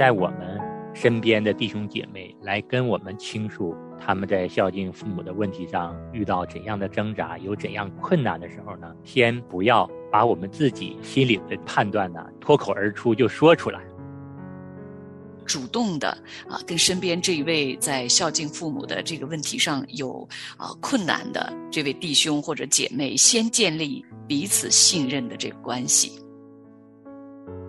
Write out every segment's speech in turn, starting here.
在我们身边的弟兄姐妹来跟我们倾诉他们在孝敬父母的问题上遇到怎样的挣扎，有怎样困难的时候呢？先不要把我们自己心里的判断呢脱口而出就说出来。主动的啊，跟身边这一位在孝敬父母的这个问题上有啊困难的这位弟兄或者姐妹，先建立彼此信任的这个关系。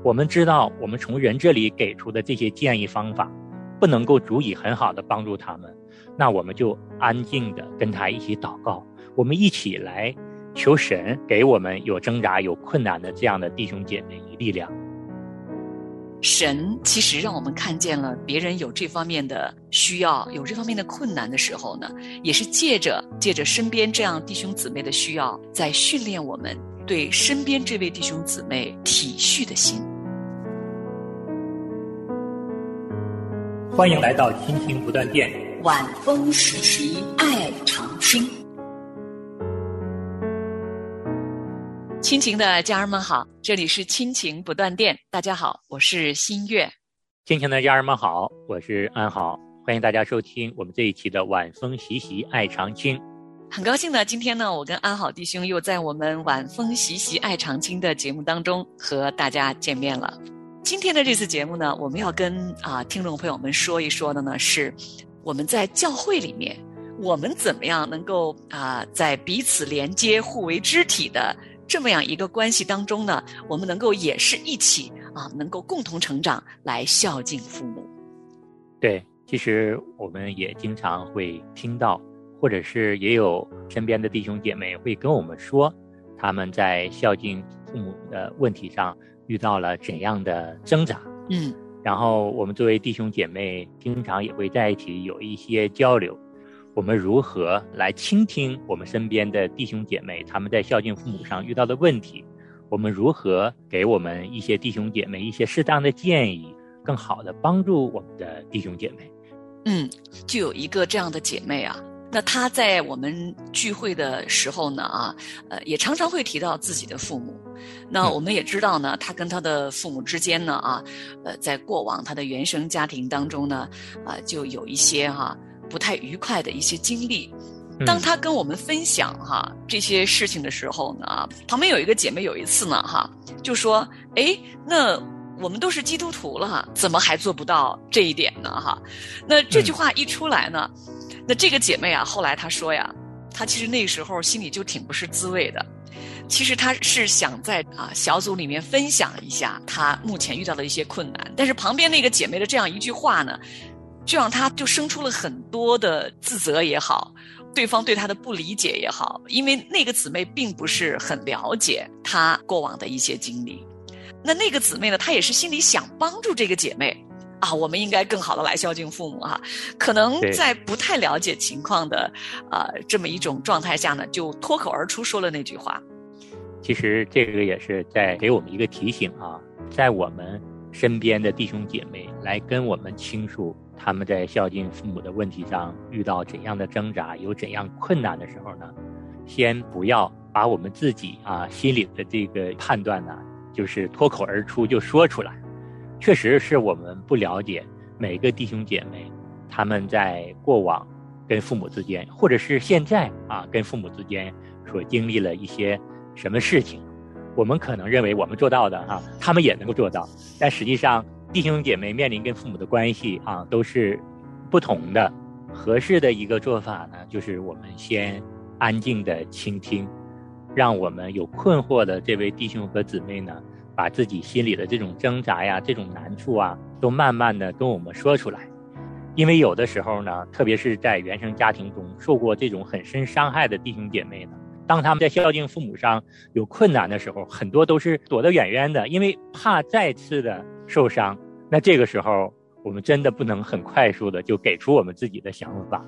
我们知道，我们从人这里给出的这些建议方法，不能够足以很好的帮助他们，那我们就安静的跟他一起祷告，我们一起来求神给我们有挣扎、有困难的这样的弟兄姐妹以力量。神其实让我们看见了别人有这方面的需要，有这方面的困难的时候呢，也是借着借着身边这样弟兄姊妹的需要，在训练我们对身边这位弟兄姊妹体恤的心。欢迎来到亲情不断电，晚风习习，爱长青。亲情的家人们好，这里是亲情不断电。大家好，我是新月。亲情的家人们好，我是安好。欢迎大家收听我们这一期的晚风习习爱长青。很高兴呢，今天呢，我跟安好弟兄又在我们晚风习习爱长青的节目当中和大家见面了。今天的这次节目呢，我们要跟啊听众朋友们说一说的呢，是我们在教会里面，我们怎么样能够啊在彼此连接、互为肢体的。这么样一个关系当中呢，我们能够也是一起啊，能够共同成长，来孝敬父母。对，其实我们也经常会听到，或者是也有身边的弟兄姐妹会跟我们说，他们在孝敬父母的问题上遇到了怎样的挣扎。嗯，然后我们作为弟兄姐妹，经常也会在一起有一些交流。我们如何来倾听我们身边的弟兄姐妹他们在孝敬父母上遇到的问题？我们如何给我们一些弟兄姐妹一些适当的建议，更好的帮助我们的弟兄姐妹？嗯，就有一个这样的姐妹啊，那她在我们聚会的时候呢啊，呃，也常常会提到自己的父母。那我们也知道呢，他跟他的父母之间呢啊，呃，在过往他的原生家庭当中呢，啊，就有一些哈。不太愉快的一些经历，当他跟我们分享哈这些事情的时候呢，旁边有一个姐妹有一次呢哈就说：“哎，那我们都是基督徒了，怎么还做不到这一点呢？哈，那这句话一出来呢，那这个姐妹啊，后来她说呀，她其实那时候心里就挺不是滋味的。其实她是想在啊小组里面分享一下她目前遇到的一些困难，但是旁边那个姐妹的这样一句话呢。”就让他就生出了很多的自责也好，对方对他的不理解也好，因为那个姊妹并不是很了解他过往的一些经历。那那个姊妹呢，她也是心里想帮助这个姐妹啊，我们应该更好的来孝敬父母哈。可能在不太了解情况的啊这么一种状态下呢，就脱口而出说了那句话。其实这个也是在给我们一个提醒啊，在我们身边的弟兄姐妹来跟我们倾诉。他们在孝敬父母的问题上遇到怎样的挣扎，有怎样困难的时候呢？先不要把我们自己啊心里的这个判断呢，就是脱口而出就说出来。确实是我们不了解每个弟兄姐妹他们在过往跟父母之间，或者是现在啊跟父母之间所经历了一些什么事情。我们可能认为我们做到的哈，他们也能够做到，但实际上。弟兄姐妹面临跟父母的关系啊，都是不同的。合适的一个做法呢，就是我们先安静的倾听，让我们有困惑的这位弟兄和姊妹呢，把自己心里的这种挣扎呀、这种难处啊，都慢慢的跟我们说出来。因为有的时候呢，特别是在原生家庭中受过这种很深伤害的弟兄姐妹呢，当他们在孝敬父母上有困难的时候，很多都是躲得远远的，因为怕再次的。受伤，那这个时候我们真的不能很快速的就给出我们自己的想法。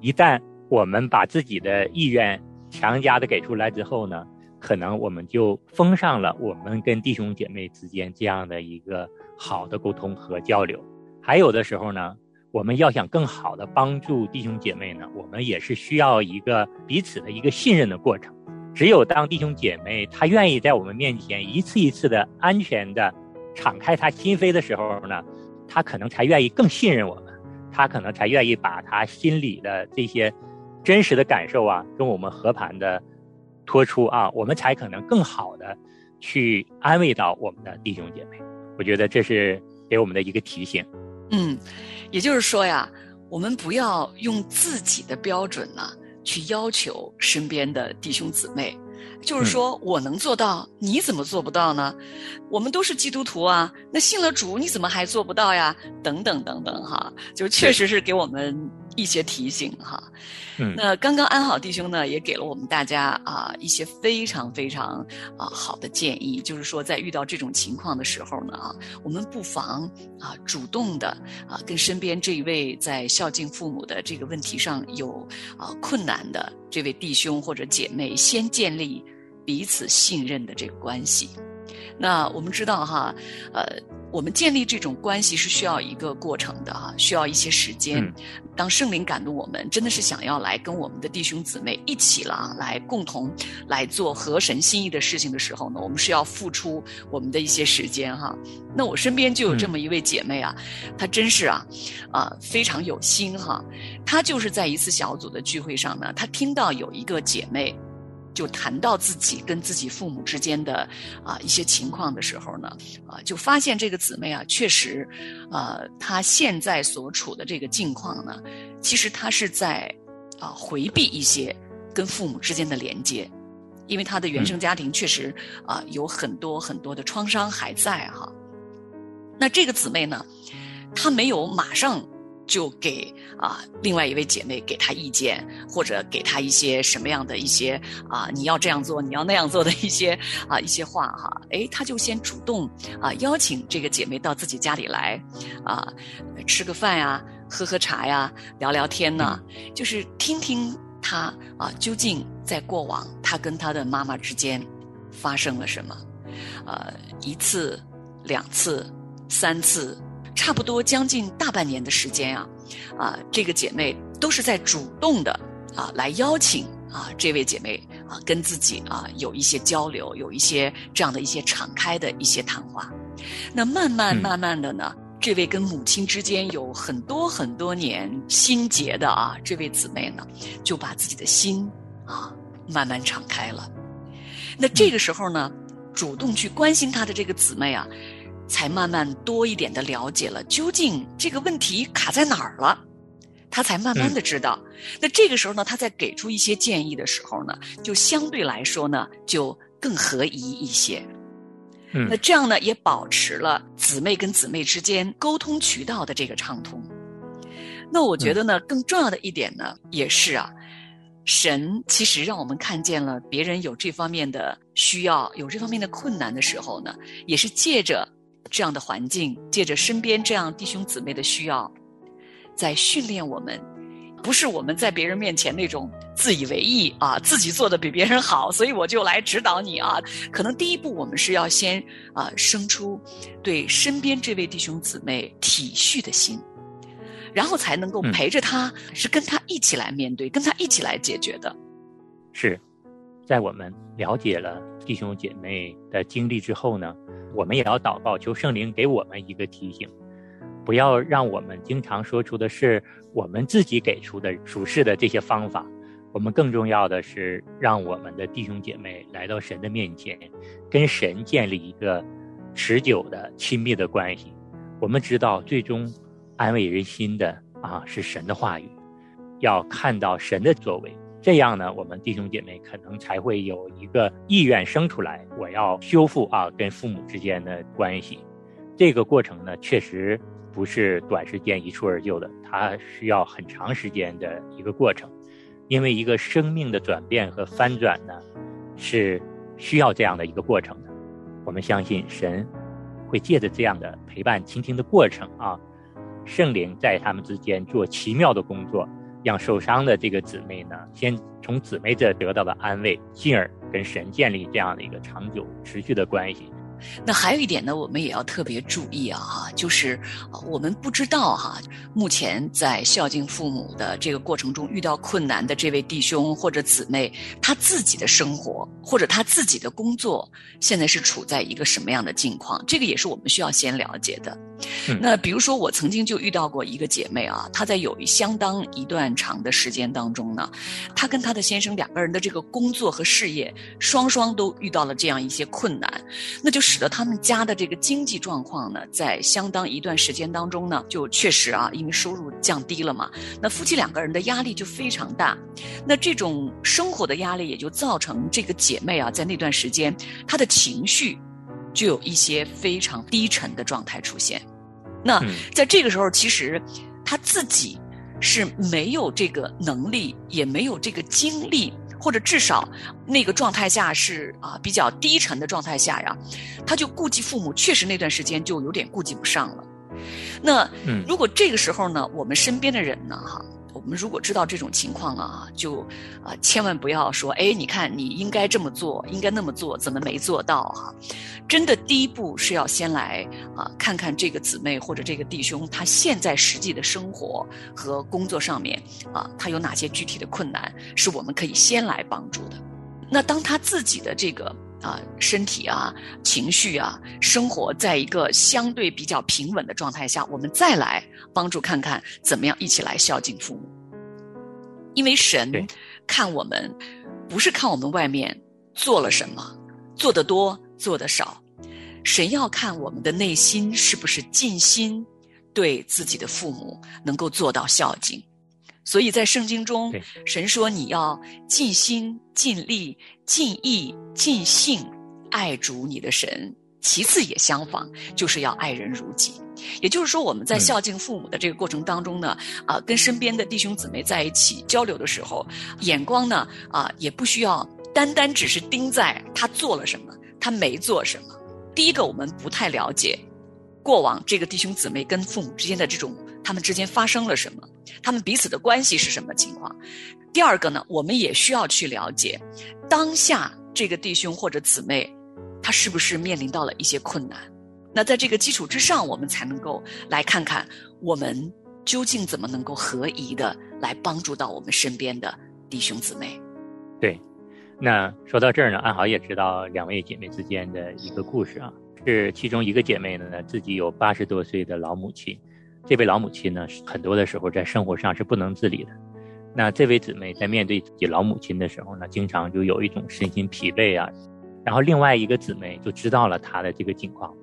一旦我们把自己的意愿强加的给出来之后呢，可能我们就封上了我们跟弟兄姐妹之间这样的一个好的沟通和交流。还有的时候呢，我们要想更好的帮助弟兄姐妹呢，我们也是需要一个彼此的一个信任的过程。只有当弟兄姐妹他愿意在我们面前一次一次的安全的。敞开他心扉的时候呢，他可能才愿意更信任我们，他可能才愿意把他心里的这些真实的感受啊，跟我们和盘的托出啊，我们才可能更好的去安慰到我们的弟兄姐妹。我觉得这是给我们的一个提醒。嗯，也就是说呀，我们不要用自己的标准呢去要求身边的弟兄姊妹。就是说我能做到，你怎么做不到呢？我们都是基督徒啊，那信了主，你怎么还做不到呀？等等等等，哈，就确实是给我们一些提醒哈。嗯，那刚刚安好弟兄呢，也给了我们大家啊一些非常非常啊好的建议，就是说在遇到这种情况的时候呢，啊，我们不妨啊主动的啊跟身边这一位在孝敬父母的这个问题上有啊困难的这位弟兄或者姐妹，先建立。彼此信任的这个关系，那我们知道哈，呃，我们建立这种关系是需要一个过程的哈，需要一些时间。当圣灵感动我们，真的是想要来跟我们的弟兄姊妹一起了，来共同来做合神心意的事情的时候呢，我们是要付出我们的一些时间哈。那我身边就有这么一位姐妹啊，她真是啊，啊非常有心哈。她就是在一次小组的聚会上呢，她听到有一个姐妹。就谈到自己跟自己父母之间的啊一些情况的时候呢，啊，就发现这个姊妹啊，确实，呃，她现在所处的这个境况呢，其实她是在啊回避一些跟父母之间的连接，因为她的原生家庭确实啊有很多很多的创伤还在哈。那这个姊妹呢，她没有马上。就给啊，另外一位姐妹给她意见，或者给她一些什么样的一些啊，你要这样做，你要那样做的一些啊一些话哈，哎，她就先主动啊邀请这个姐妹到自己家里来，啊，吃个饭呀，喝喝茶呀，聊聊天呢，就是听听她啊究竟在过往她跟她的妈妈之间发生了什么，呃，一次、两次、三次。差不多将近大半年的时间啊，啊，这个姐妹都是在主动的啊来邀请啊这位姐妹啊跟自己啊有一些交流，有一些这样的一些敞开的一些谈话。那慢慢慢慢的呢，这位跟母亲之间有很多很多年心结的啊这位姊妹呢，就把自己的心啊慢慢敞开了。那这个时候呢，主动去关心她的这个姊妹啊。才慢慢多一点的了解了，究竟这个问题卡在哪儿了，他才慢慢的知道。那这个时候呢，他在给出一些建议的时候呢，就相对来说呢，就更合宜一些。嗯，那这样呢，也保持了姊妹跟姊妹之间沟通渠道的这个畅通。那我觉得呢，更重要的一点呢，也是啊，神其实让我们看见了别人有这方面的需要，有这方面的困难的时候呢，也是借着。这样的环境，借着身边这样弟兄姊妹的需要，在训练我们，不是我们在别人面前那种自以为意啊，自己做的比别人好，所以我就来指导你啊。可能第一步，我们是要先啊生出对身边这位弟兄姊妹体恤的心，然后才能够陪着他，是跟他一起来面对，跟他一起来解决的。是，在我们了解了弟兄姐妹的经历之后呢？我们也要祷告，求圣灵给我们一个提醒，不要让我们经常说出的是我们自己给出的属世的这些方法。我们更重要的是，让我们的弟兄姐妹来到神的面前，跟神建立一个持久的亲密的关系。我们知道，最终安慰人心的啊是神的话语，要看到神的作为。这样呢，我们弟兄姐妹可能才会有一个意愿生出来，我要修复啊跟父母之间的关系。这个过程呢，确实不是短时间一蹴而就的，它需要很长时间的一个过程。因为一个生命的转变和翻转呢，是需要这样的一个过程的。我们相信神会借着这样的陪伴、倾听的过程啊，圣灵在他们之间做奇妙的工作。让受伤的这个姊妹呢，先从姊妹这得到了安慰，进而跟神建立这样的一个长久持续的关系。那还有一点呢，我们也要特别注意啊，哈，就是我们不知道哈，目前在孝敬父母的这个过程中遇到困难的这位弟兄或者姊妹，他自己的生活或者他自己的工作，现在是处在一个什么样的境况？这个也是我们需要先了解的。那比如说，我曾经就遇到过一个姐妹啊，她在有相当一段长的时间当中呢，她跟她的先生两个人的这个工作和事业双双都遇到了这样一些困难，那就使得他们家的这个经济状况呢，在相当一段时间当中呢，就确实啊，因为收入降低了嘛，那夫妻两个人的压力就非常大，那这种生活的压力也就造成这个姐妹啊，在那段时间她的情绪就有一些非常低沉的状态出现。那在这个时候，其实他自己是没有这个能力，也没有这个精力，或者至少那个状态下是啊比较低沉的状态下呀，他就顾及父母，确实那段时间就有点顾及不上了。那如果这个时候呢，我们身边的人呢，哈。我们如果知道这种情况啊，就啊千万不要说，哎，你看你应该这么做，应该那么做，怎么没做到哈？真的，第一步是要先来啊看看这个姊妹或者这个弟兄他现在实际的生活和工作上面啊，他有哪些具体的困难，是我们可以先来帮助的。那当他自己的这个。啊，身体啊，情绪啊，生活在一个相对比较平稳的状态下，我们再来帮助看看怎么样一起来孝敬父母。因为神看我们，不是看我们外面做了什么，做得多做得少，神要看我们的内心是不是尽心对自己的父母能够做到孝敬。所以在圣经中，神说你要尽心、尽力、尽意、尽性爱主你的神。其次也相仿，就是要爱人如己。也就是说，我们在孝敬父母的这个过程当中呢，啊，跟身边的弟兄姊妹在一起交流的时候，眼光呢，啊，也不需要单单只是盯在他做了什么，他没做什么。第一个，我们不太了解过往这个弟兄姊妹跟父母之间的这种。他们之间发生了什么？他们彼此的关系是什么情况？第二个呢，我们也需要去了解当下这个弟兄或者姊妹，他是不是面临到了一些困难？那在这个基础之上，我们才能够来看看我们究竟怎么能够合宜的来帮助到我们身边的弟兄姊妹。对，那说到这儿呢，安豪也知道两位姐妹之间的一个故事啊，是其中一个姐妹呢，自己有八十多岁的老母亲。这位老母亲呢，很多的时候在生活上是不能自理的。那这位姊妹在面对自己老母亲的时候呢，经常就有一种身心疲惫啊。然后另外一个姊妹就知道了她的这个情况，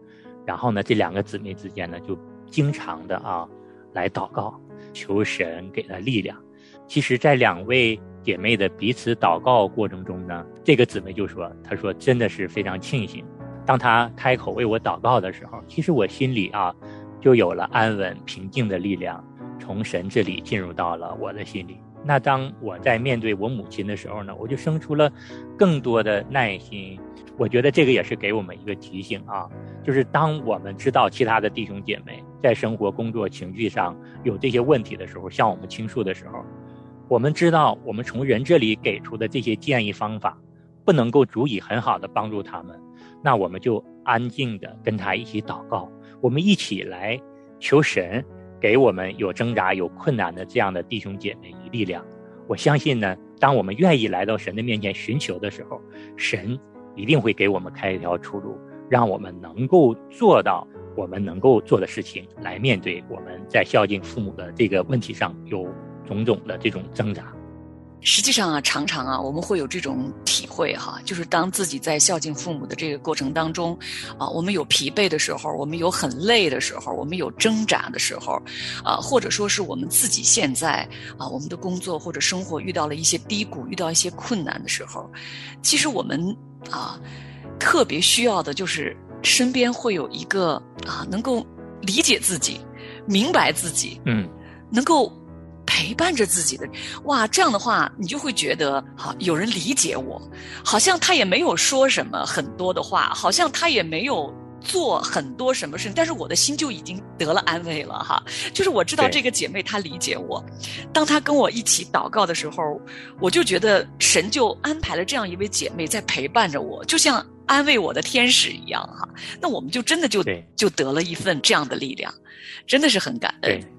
然后呢，这两个姊妹之间呢，就经常的啊来祷告，求神给她力量。其实，在两位姐妹的彼此祷告过程中呢，这个姊妹就说：“她说真的是非常庆幸，当她开口为我祷告的时候，其实我心里啊。”就有了安稳平静的力量，从神这里进入到了我的心里。那当我在面对我母亲的时候呢，我就生出了更多的耐心。我觉得这个也是给我们一个提醒啊，就是当我们知道其他的弟兄姐妹在生活、工作、情绪上有这些问题的时候，向我们倾诉的时候，我们知道我们从人这里给出的这些建议方法不能够足以很好的帮助他们，那我们就安静的跟他一起祷告。我们一起来求神，给我们有挣扎、有困难的这样的弟兄姐妹以力量。我相信呢，当我们愿意来到神的面前寻求的时候，神一定会给我们开一条出路，让我们能够做到我们能够做的事情，来面对我们在孝敬父母的这个问题上有种种的这种挣扎。实际上啊，常常啊，我们会有这种体会哈，就是当自己在孝敬父母的这个过程当中，啊，我们有疲惫的时候，我们有很累的时候，我们有挣扎的时候，啊，或者说是我们自己现在啊，我们的工作或者生活遇到了一些低谷，遇到一些困难的时候，其实我们啊，特别需要的就是身边会有一个啊，能够理解自己、明白自己，嗯，能够。陪伴着自己的，哇，这样的话，你就会觉得，好，有人理解我，好像他也没有说什么很多的话，好像他也没有做很多什么事情，但是我的心就已经得了安慰了，哈，就是我知道这个姐妹她理解我，当她跟我一起祷告的时候，我就觉得神就安排了这样一位姐妹在陪伴着我，就像安慰我的天使一样，哈，那我们就真的就就得了一份这样的力量，真的是很感恩。一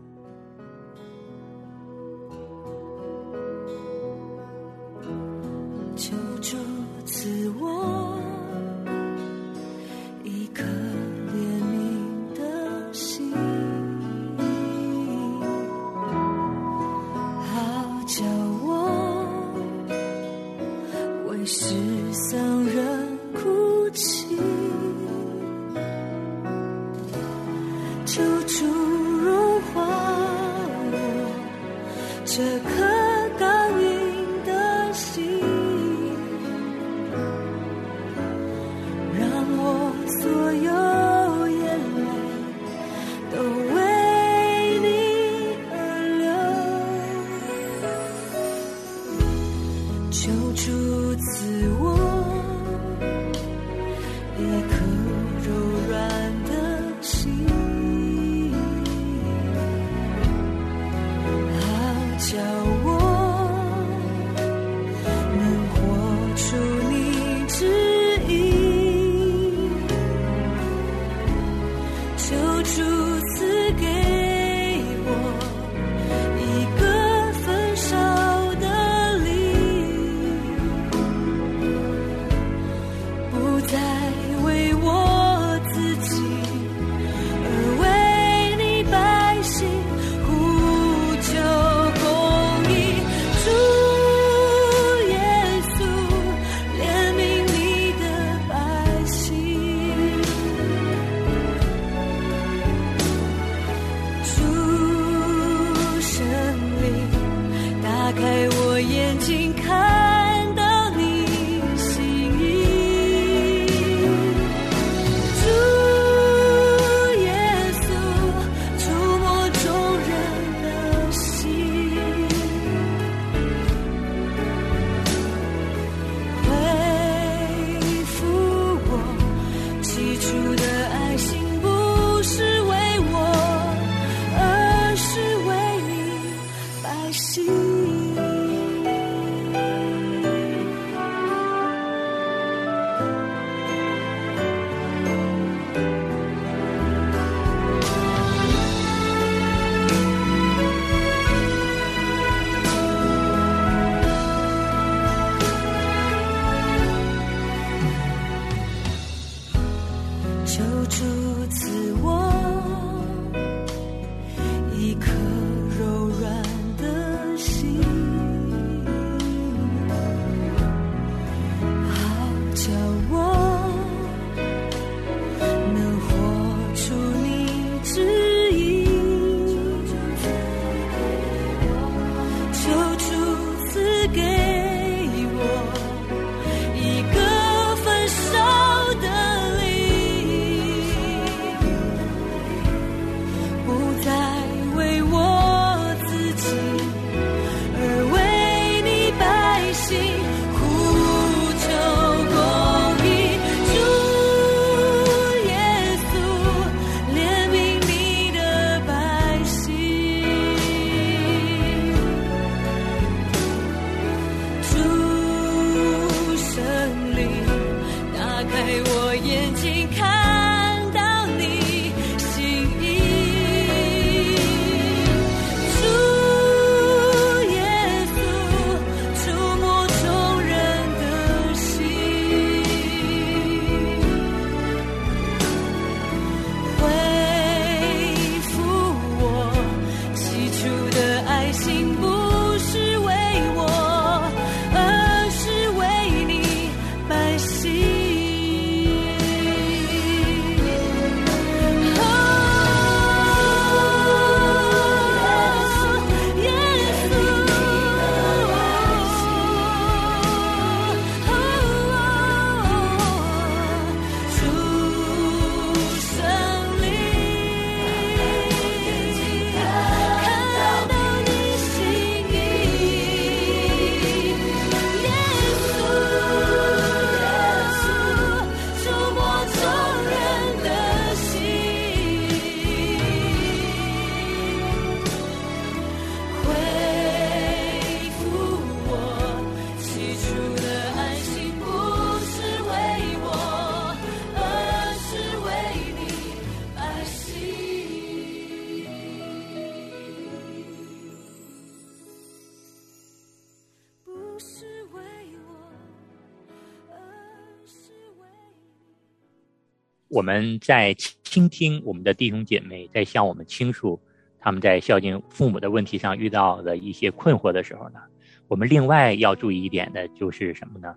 我们在倾听我们的弟兄姐妹在向我们倾诉他们在孝敬父母的问题上遇到的一些困惑的时候呢，我们另外要注意一点的就是什么呢？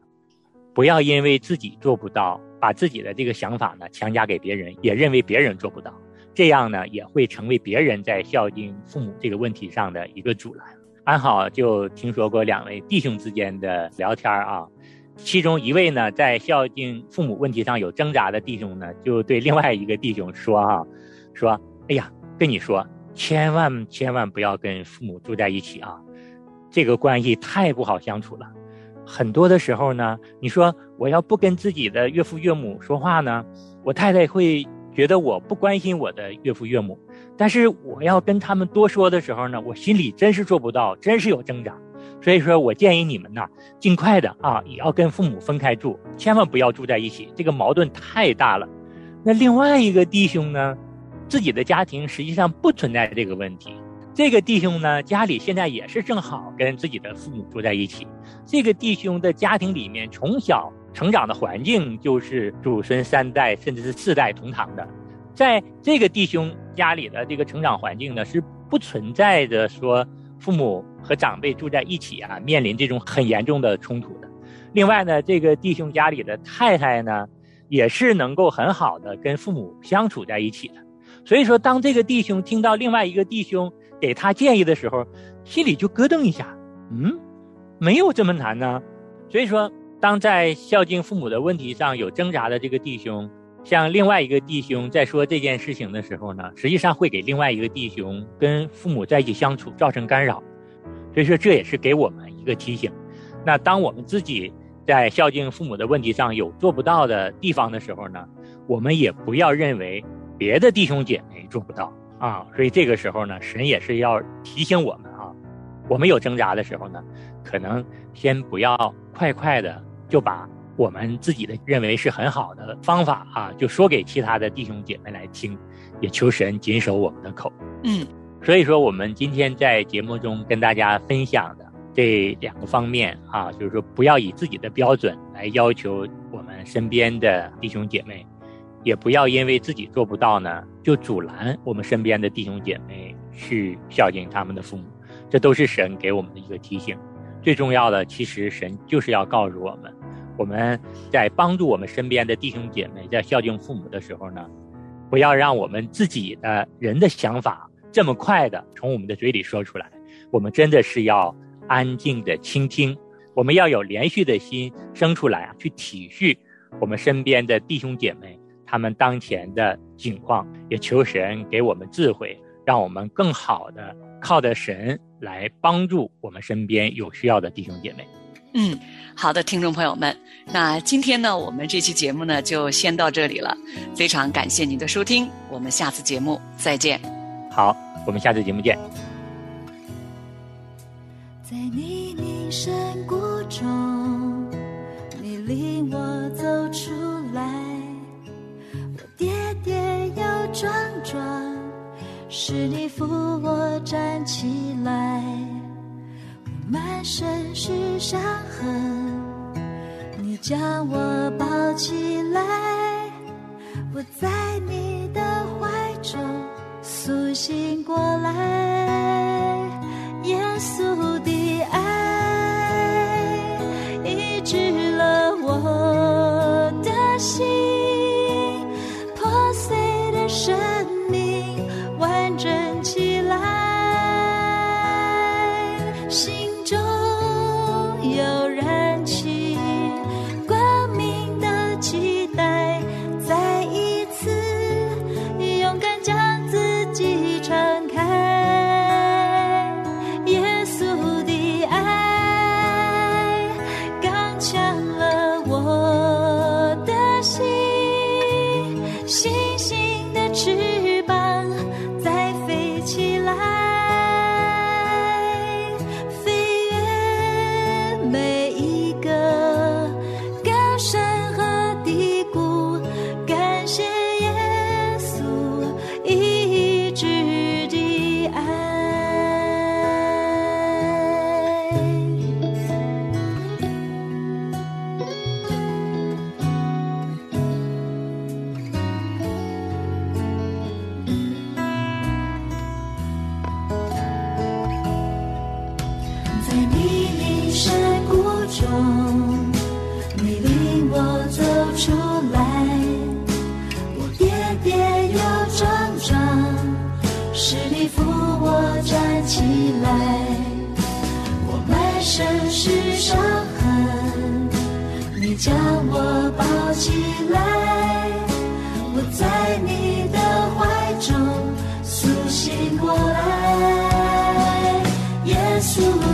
不要因为自己做不到，把自己的这个想法呢强加给别人，也认为别人做不到，这样呢也会成为别人在孝敬父母这个问题上的一个阻拦。安好就听说过两位弟兄之间的聊天啊，其中一位呢在孝敬父母问题上有挣扎的弟兄呢，就对另外一个弟兄说啊，说，哎呀，跟你说，千万千万不要跟父母住在一起啊，这个关系太不好相处了。很多的时候呢，你说我要不跟自己的岳父岳母说话呢，我太太会觉得我不关心我的岳父岳母。但是我要跟他们多说的时候呢，我心里真是做不到，真是有挣扎。所以说我建议你们呢，尽快的啊，也要跟父母分开住，千万不要住在一起，这个矛盾太大了。那另外一个弟兄呢，自己的家庭实际上不存在这个问题。这个弟兄呢，家里现在也是正好跟自己的父母住在一起。这个弟兄的家庭里面，从小成长的环境就是祖孙三代甚至是四代同堂的。在这个弟兄家里的这个成长环境呢，是不存在着说父母和长辈住在一起啊，面临这种很严重的冲突的。另外呢，这个弟兄家里的太太呢，也是能够很好的跟父母相处在一起的。所以说，当这个弟兄听到另外一个弟兄给他建议的时候，心里就咯噔一下，嗯，没有这么难呢。所以说，当在孝敬父母的问题上有挣扎的这个弟兄，向另外一个弟兄在说这件事情的时候呢，实际上会给另外一个弟兄跟父母在一起相处造成干扰。所以说，这也是给我们一个提醒。那当我们自己在孝敬父母的问题上有做不到的地方的时候呢，我们也不要认为别的弟兄姐妹做不到。啊，所以这个时候呢，神也是要提醒我们啊，我们有挣扎的时候呢，可能先不要快快的就把我们自己的认为是很好的方法啊，就说给其他的弟兄姐妹来听，也求神谨守我们的口。嗯，所以说我们今天在节目中跟大家分享的这两个方面啊，就是说不要以自己的标准来要求我们身边的弟兄姐妹。也不要因为自己做不到呢，就阻拦我们身边的弟兄姐妹去孝敬他们的父母，这都是神给我们的一个提醒。最重要的，其实神就是要告诉我们，我们在帮助我们身边的弟兄姐妹在孝敬父母的时候呢，不要让我们自己的人的想法这么快的从我们的嘴里说出来。我们真的是要安静的倾听，我们要有连续的心生出来啊，去体恤我们身边的弟兄姐妹。他们当前的境况，也求神给我们智慧，让我们更好的靠着神来帮助我们身边有需要的弟兄姐妹。嗯，好的，听众朋友们，那今天呢，我们这期节目呢就先到这里了。非常感谢您的收听，我们下次节目再见。好，我们下次节目见。在泥泞山谷中，你领我走出来跌跌又。撞撞，是你扶我站起来。我满身是伤痕，你将我抱起来。我在你醒过来，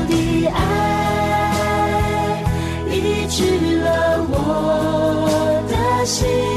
的爱医治了我的心，